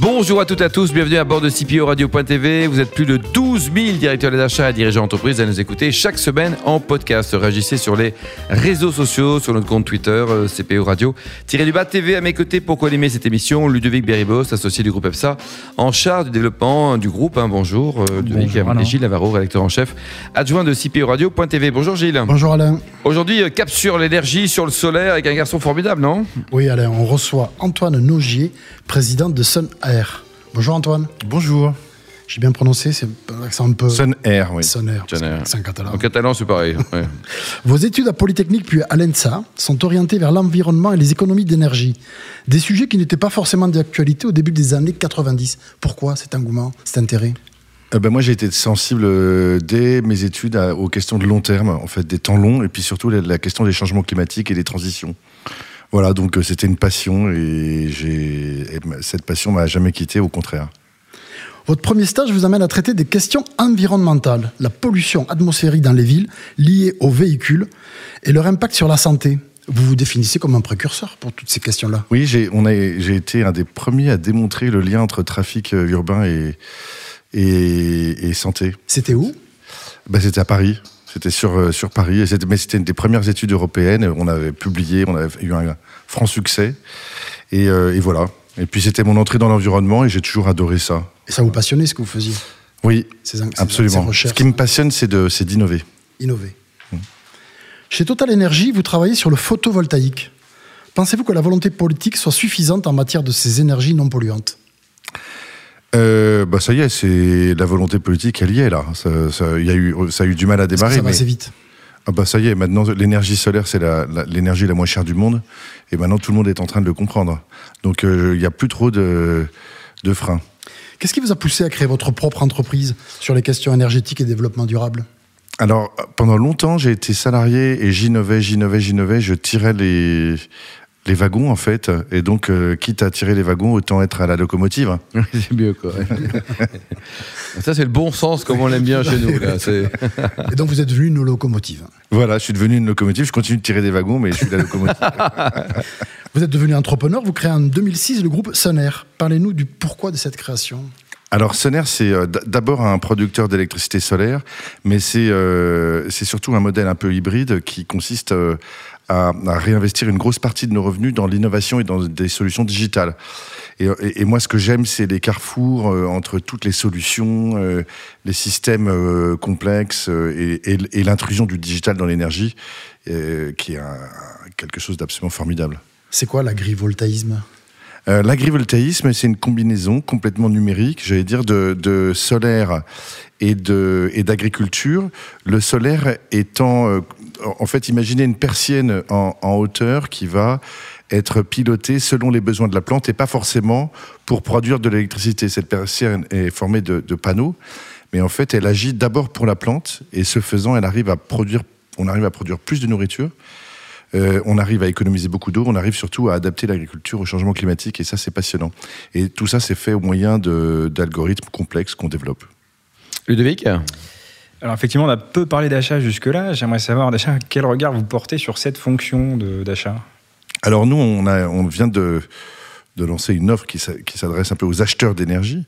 Bonjour à toutes et à tous, bienvenue à bord de CPO Radio.tv. Vous êtes plus de 12 000 directeurs des achats et dirigeants d'entreprise à nous écouter chaque semaine en podcast. Réagissez sur les réseaux sociaux, sur notre compte Twitter, euh, CPO Radio. Tiré du bas TV à mes côtés pour co-animer cette émission, Ludovic Beribos, associé du groupe EPSA, en charge du développement du groupe. Hein, bonjour, euh, Ludovic Bonjour, et Gilles Navarro, rédacteur en chef, adjoint de CPO Radio.tv. Bonjour Gilles. Bonjour Alain. Aujourd'hui, euh, cap sur l'énergie, sur le solaire avec un garçon formidable, non? Oui Alain, on reçoit Antoine Nogier, président de Sun Air. Bonjour Antoine. Bonjour. J'ai bien prononcé, c'est un accent un peu... Sun Air, oui. Sun Air, c'est un catalan. En catalan, c'est pareil. ouais. Vos études à Polytechnique puis à l'ENSA sont orientées vers l'environnement et les économies d'énergie. Des sujets qui n'étaient pas forcément d'actualité au début des années 90. Pourquoi cet engouement, cet intérêt? Euh, ben, moi, j'ai été sensible euh, dès mes études à- aux questions de long terme, en fait, des temps longs, et puis surtout la, la question des changements climatiques et des transitions. Voilà, donc euh, c'était une passion, et, cette passion m'a jamais quitté, au contraire. Votre premier stage vous amène à traiter des questions environnementales, la pollution atmosphérique dans les villes liée aux véhicules et leur impact sur la santé. Vous vous définissez comme un précurseur pour toutes ces questions-là. Oui, j'ai, été un des premiers à démontrer le lien entre trafic euh, urbain et, et, et santé. C'était où? Ben, c'était à Paris. C'était sur, euh, sur Paris. Et mais c'était une des premières études européennes. On avait publié, on avait eu un franc succès. Et, euh, et voilà. Et puis c'était mon entrée dans l'environnement et j'ai toujours adoré ça. Et ça vous passionnait ce que vous faisiez? Oui, ces, ces- ces absolument. Ce qui me passionne, c'est, d'innover. innover. Chez Total Energy, vous travaillez sur le photovoltaïque. Pensez-vous que la volonté politique soit suffisante en matière de ces énergies non polluantes? Euh, bah ça y est, c'est la volonté politique, elle y est là. Ça, y a eu, ça a eu du mal à démarrer. ça va mais- assez vite. Ah bah ça y est, maintenant l'énergie solaire c'est la- la- l'énergie la, moins chère du monde et maintenant tout le monde est en train de le comprendre. Donc euh, il n'y a plus trop de, de freins. Qu'est-ce qui vous a poussé à créer votre propre entreprise sur les questions énergétiques et développement durable? Alors pendant longtemps j'ai été salarié et j'innovais, j'innovais, j'innovais, je tirais les les wagons en fait et donc euh, quitte à tirer les wagons autant être à la locomotive. c'est mieux, quoi. Ça, c'est le bon sens, comme on l'aime bien chez nous. Là. C'est- Et donc vous êtes devenu une locomotive. Voilà, je suis devenu une locomotive, je continue de tirer des wagons mais je suis la locomotive. Vous êtes devenu entrepreneur, vous créez en 2006 le groupe Sunair. Parlez-nous du pourquoi de cette création. Alors Soner, c'est euh, d'abord un producteur d'électricité solaire, mais c'est euh, c'est surtout un modèle un peu hybride qui consiste à, à réinvestir une grosse partie de nos revenus dans l'innovation et dans des solutions digitales. Et, et- et moi, ce que j'aime, c'est les carrefours euh, entre toutes les solutions, euh, les systèmes euh, complexes et, l'intrusion du digital dans l'énergie, qui est un- quelque chose d'absolument formidable. C'est quoi l'agrivoltaïsme? Euh, L'agrivoltaïsme, c'est une combinaison complètement numérique, j'allais dire, de, de solaire et d'agriculture. Le solaire étant, en fait, imaginez une persienne en, hauteur qui va être pilotée selon les besoins de la plante et pas forcément pour produire de l'électricité. Cette persienne est formée de, panneaux, mais en fait, elle agit d'abord pour la plante et ce faisant, elle arrive à produire, on arrive à produire plus de nourriture. Euh, on arrive à économiser beaucoup d'eau, on arrive surtout à adapter l'agriculture au changement climatique, et ça, c'est passionnant. Et tout ça, c'est fait au moyen d'algorithmes complexes qu'on développe. Ludovic? Alors effectivement, on a peu parlé d'achat jusque-là. J'aimerais savoir déjà quel regard vous portez sur cette fonction d'achat? Alors nous, on, vient de, de lancer une offre qui s'a- qui s'adresse un peu aux acheteurs d'énergie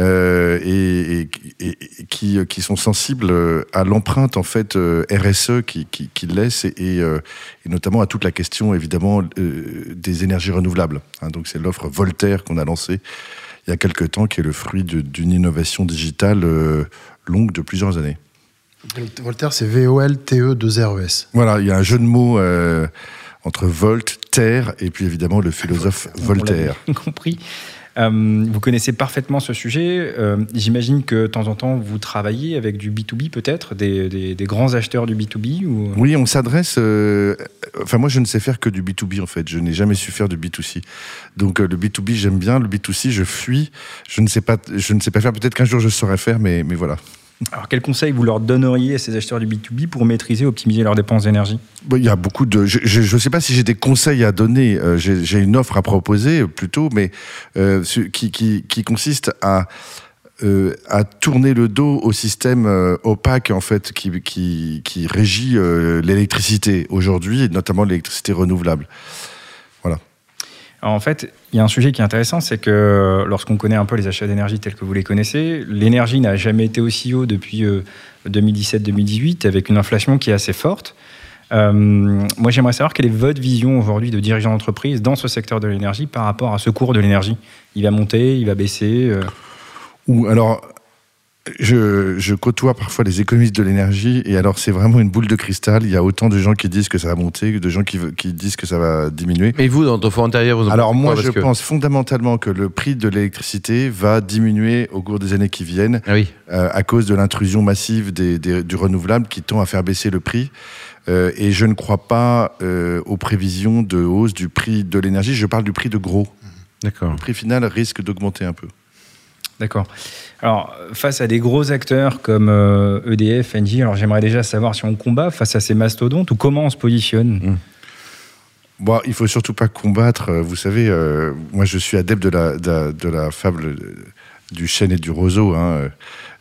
euh, et, et- et qui, qui sont sensibles euh, à l'empreinte en fait euh, RSE qu'ils qui, qui laissent et, euh, notamment à toute la question évidemment euh, des énergies renouvelables. hein. donc c'est l'offre Voltaire qu'on a lancée il y a quelques temps, qui est le fruit d'une innovation digitale euh, longue de plusieurs années. Voltaire, c'est V-O-L-T-E-2-R-E-S. Voilà, il y a un jeu de mots euh, entre Volt, Terre, et puis évidemment le philosophe Voltaire. On l'a compris. Euh, vous connaissez parfaitement ce sujet. Euh, J'imagine que de temps en temps, vous travaillez avec du B2B peut-être, des, des- des grands acheteurs du B2B ou... Oui, on s'adresse. euh, enfin, moi, je ne sais faire que du B2B en fait. Je n'ai jamais su faire du B2C. Donc, euh, le B2B, j'aime bien. Le B2C, je fuis. Je ne sais pas, je ne sais pas faire. Peut-être qu'un jour, je saurais faire, mais, mais voilà. Alors quels conseils vous leur donneriez à ces acheteurs du B2B pour maîtriser, optimiser leurs dépenses d'énergie? Il y a beaucoup de. Je ne sais pas si j'ai des conseils à donner. euh, j'ai une offre à proposer euh, plutôt, mais euh, qui, qui consiste à euh, a tourné le dos au système euh, opaque en fait qui, régit euh, l'électricité aujourd'hui, et notamment l'électricité renouvelable. Voilà. En fait, il y a un sujet qui est intéressant, c'est que lorsqu'on connaît un peu les achats d'énergie tels que vous les connaissez, l'énergie n'a jamais été aussi haut depuis 2017-2018, avec une inflation qui est assez forte. Euh, moi, j'aimerais savoir quelle est votre vision aujourd'hui de dirigeant d'entreprise dans ce secteur de l'énergie par rapport à ce cours de l'énergie. Il va monter, il va baisser euh Ou alors, je, je, côtoie parfois les économistes de l'énergie et alors c'est vraiment une boule de cristal. Il y a autant de gens qui disent que ça va monter que de gens qui, qui disent que ça va diminuer. Mais vous, dans ton fond intérieur, vous en Alors moi, je que... pense fondamentalement que le prix de l'électricité va diminuer au cours des années qui viennent ah oui. euh, à cause de l'intrusion massive des, des, du renouvelable qui tend à faire baisser le prix. Euh, et je ne crois pas euh, aux prévisions de hausse du prix de l'énergie. Je parle du prix de gros. D'accord. Le prix final risque d'augmenter un peu. D'accord. Alors, face à des gros acteurs comme euh, EDF, Engie, alors j'aimerais déjà savoir si on combat face à ces mastodontes ou comment on se positionne? Mmh. Bon, il faut surtout pas combattre. Vous savez, euh, moi je suis adepte de la, de, la fable du chêne et du roseau. Hein,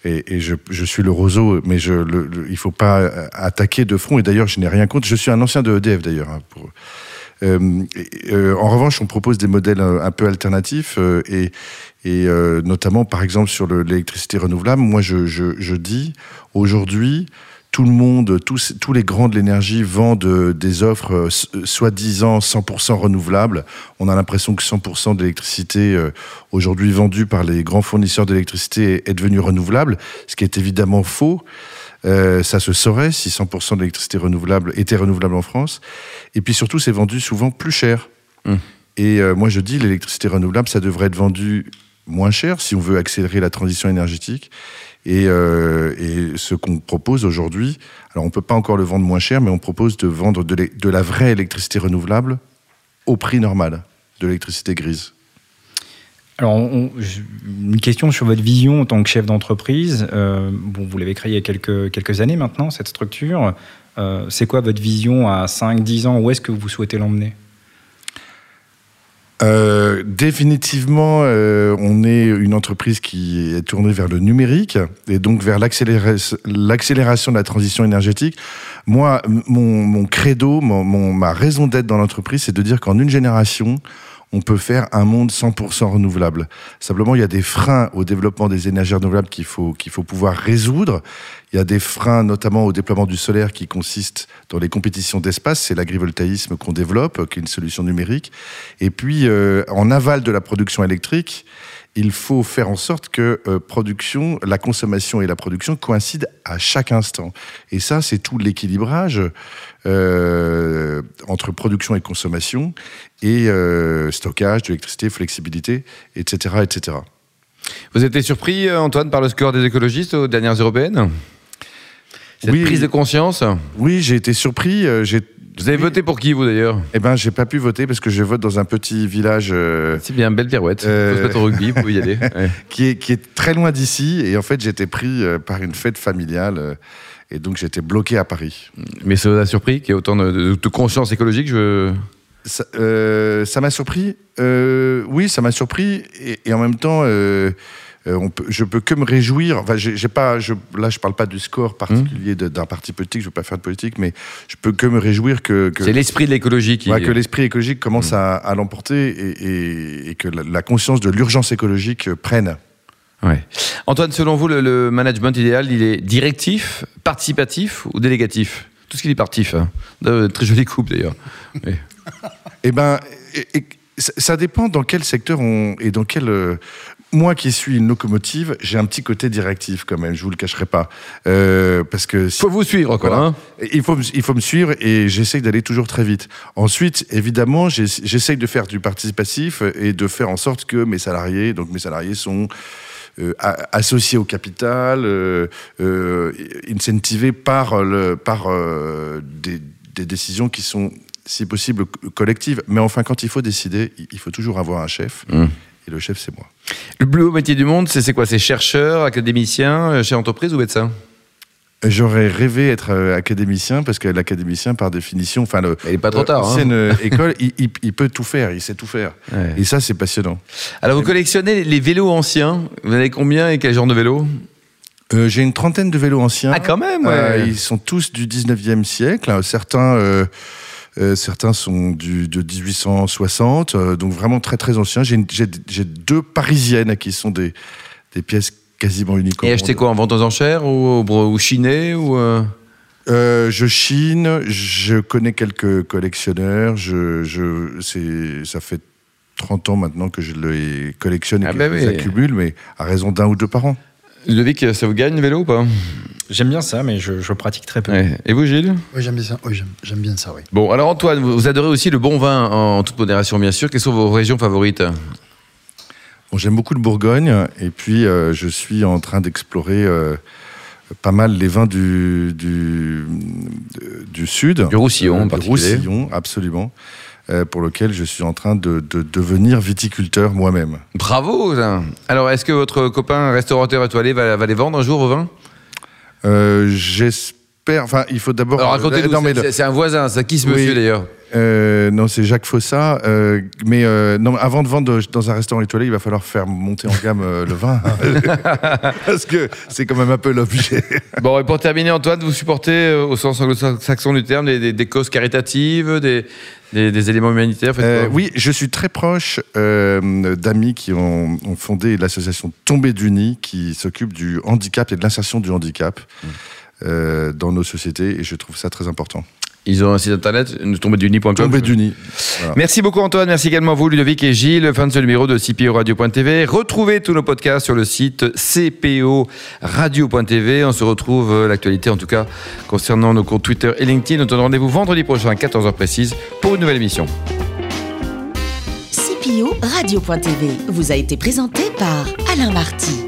et, je, suis le roseau, mais je, le, le, il faut pas attaquer de front. Et d'ailleurs, je n'ai rien contre. Je suis un ancien de EDF d'ailleurs. Hein, euh, euh, en revanche, on propose des modèles un peu alternatifs euh, et, notamment, par exemple, sur l'électricité renouvelable. Moi, je, dis aujourd'hui, tout le monde, tous, tous les grands de l'énergie vendent des offres soi-disant 100% renouvelables. On a l'impression que 100% d'électricité aujourd'hui vendue par les grands fournisseurs d'électricité est devenue renouvelable, ce qui est évidemment faux. Euh, ça se saurait si 100% de l'électricité renouvelable était renouvelable en France. Et puis surtout, c'est vendu souvent plus cher. Mmh. Et euh, moi, je dis, l'électricité renouvelable, ça devrait être vendu moins cher si on veut accélérer la transition énergétique. Et, euh, et ce qu'on propose aujourd'hui, alors on peut pas encore le vendre moins cher, mais on propose de vendre de, de la vraie électricité renouvelable au prix normal de l'électricité grise. Alors, une question sur votre vision en tant que chef d'entreprise. Euh, bon, vous l'avez créé il y a quelques, années maintenant, cette structure. Euh, c'est quoi votre vision à 5-10 ans? Où est-ce que vous souhaitez l'emmener? Euh, définitivement, on est une entreprise qui est tournée vers le numérique et donc vers l'accélération de la transition énergétique. Moi, mon, credo, ma raison d'être dans l'entreprise, c'est de dire qu'en une génération, on peut faire un monde 100% renouvelable. Simplement, il y a des freins au développement des énergies renouvelables qu'il faut, faut pouvoir résoudre. Il y a des freins notamment au déploiement du solaire qui consiste dans les compétitions d'espace. C'est l'agrivoltaïsme qu'on développe, qui est une solution numérique. Et puis, euh, en aval de la production électrique, il faut faire en sorte que euh, production, la consommation et la production coïncident à chaque instant. Et ça, c'est tout l'équilibrage euh, entre production et consommation et euh, stockage d'électricité, flexibilité, etc., etc. Vous étiez surpris, Antoine, par le score des écologistes aux dernières européennes? Cette oui, prise de conscience? Oui, j'ai été surpris. J'ai vous avez voté pour qui, vous, d'ailleurs? Eh ben, j'ai pas pu voter parce que je vote dans un petit village. Euh, C'est bien, belle pirouette. Euh, Faut se au rugby, vous pouvez y aller. Ouais. qui, est, qui est très loin d'ici. Et en fait, j'étais pris euh, par une fête familiale. Euh, et donc, j'étais bloqué à Paris. Mais ça vous a surpris qu'il y ait autant de, de, de conscience écologique je... Ça m'a surpris. oui, ça m'a surpris. Et, et, en même temps. Euh, on peut, je peux que me réjouir. Enfin, j'ai pas, je, là, je parle pas du score particulier mmh. d'un parti politique. Je veux pas faire de politique, mais je peux que me réjouir que. que c'est l'esprit de l'écologie qui. Ouais, que l'esprit écologique commence mmh. à, à l'emporter et, et, et, que la, la conscience de l'urgence écologique prenne. Ouais. Antoine, selon vous, le, le, management idéal, il est directif, participatif ou délégatif? Tout ce qui est partif. Hein. De, très jolie coupe d'ailleurs. Oui. eh ben, et, ça dépend dans quel secteur on et dans quel euh, moi qui suis une locomotive, j'ai un petit côté directif quand même, je vous le cacherai pas. Euh, parce que si, faut vous suivre quoi. Voilà, hein il faut il faut me suivre et j'essaye d'aller toujours très vite. Ensuite, évidemment, j'essaye de faire du participatif et de faire en sorte que mes salariés, donc mes salariés sont euh, associés au capital, euh, euh, incentivés par le par euh, des, des décisions qui sont si possible collectives. Mais enfin, quand il faut décider, il faut toujours avoir un chef. Mmh. Et le chef, c'est moi. Le plus haut métier du monde, c'est quoi? C'est chercheur, académicien, chef d'entreprise ou médecin? J'aurais rêvé être euh, académicien parce que l'académicien, par définition, enfin, le, Il n'est pas trop tard. hein. l'ancienne euh, école, il, il- il peut tout faire, il sait tout faire. Ouais. Et ça, c'est passionnant. Alors, vous collectionnez les vélos anciens. Vous en avez combien et quel genre de vélo Euh, J'ai une trentaine de vélos anciens. Ah, quand même, ouais. Euh, ils sont tous du 19e siècle. Certains, euh, euh, certains sont du, de 1860, euh, donc vraiment très très anciens. J'ai deux parisiennes qui sont des, des pièces quasiment uniques. Et acheté quoi En vente aux enchères ou, ou, ou chiné ou euh Euh, je chine, je connais quelques collectionneurs, je, je, c'est, ça fait 30 ans maintenant que je les collectionne et Ah que bah je les oui. accumule, mais à raison d'un ou deux par an. Ludovic, ça vous gagne le vélo ou pas? J'aime bien ça, mais je, je pratique très peu. Ouais. Et vous, Gilles? Oui, j'aime bien ça. Oui, j'aime- j'aime bien ça, oui. Bon, alors Antoine, vous adorez aussi le bon vin en toute modération, bien sûr. Quelles sont vos régions favorites? Bon, j'aime beaucoup le Bourgogne, et puis euh, je suis en train d'explorer euh, pas mal les vins du, du, euh, du sud. Du Roussillon, en du particulier. Roussillon, absolument. Euh, pour lequel je suis en train de, de devenir viticulteur moi-même. Bravo ça. Alors, est-ce que votre copain restaurateur étoilé va, va les vendre un jour au vin? Euh, J'espère. Enfin, il faut d'abord. Alors, racontez-nous, c'est- un voisin, ça qui ce Oui. monsieur d'ailleurs? Euh, non, c'est Jacques Fossa. euh, mais euh, non, avant de vendre dans un restaurant étoilé, il va falloir faire monter en gamme le vin. Parce que c'est quand même un peu l'objet. Bon, et pour terminer, Antoine, vous supportez, au sens anglo-saxon du terme, des, des- des causes caritatives, des, des- des éléments humanitaires Euh, oui, je suis très proche euh, d'amis qui ont, ont fondé l'association Tombée du Nid qui s'occupe du handicap et de l'insertion du handicap. euh, dans nos sociétés et je trouve ça très important. Ils ont un site internet, tombeduni.com. Tombée du nid. Merci beaucoup Antoine, merci également à vous Ludovic et Gilles, fin de ce numéro de CPO Radio.tv. Retrouvez tous nos podcasts sur le site CPO Radio.tv. On se retrouve, euh, l'actualité en tout cas, concernant nos comptes Twitter et LinkedIn. On donne rendez-vous vendredi prochain à 14h précise pour une nouvelle émission. CPO Radio.tv vous a été présenté par Alain Marty.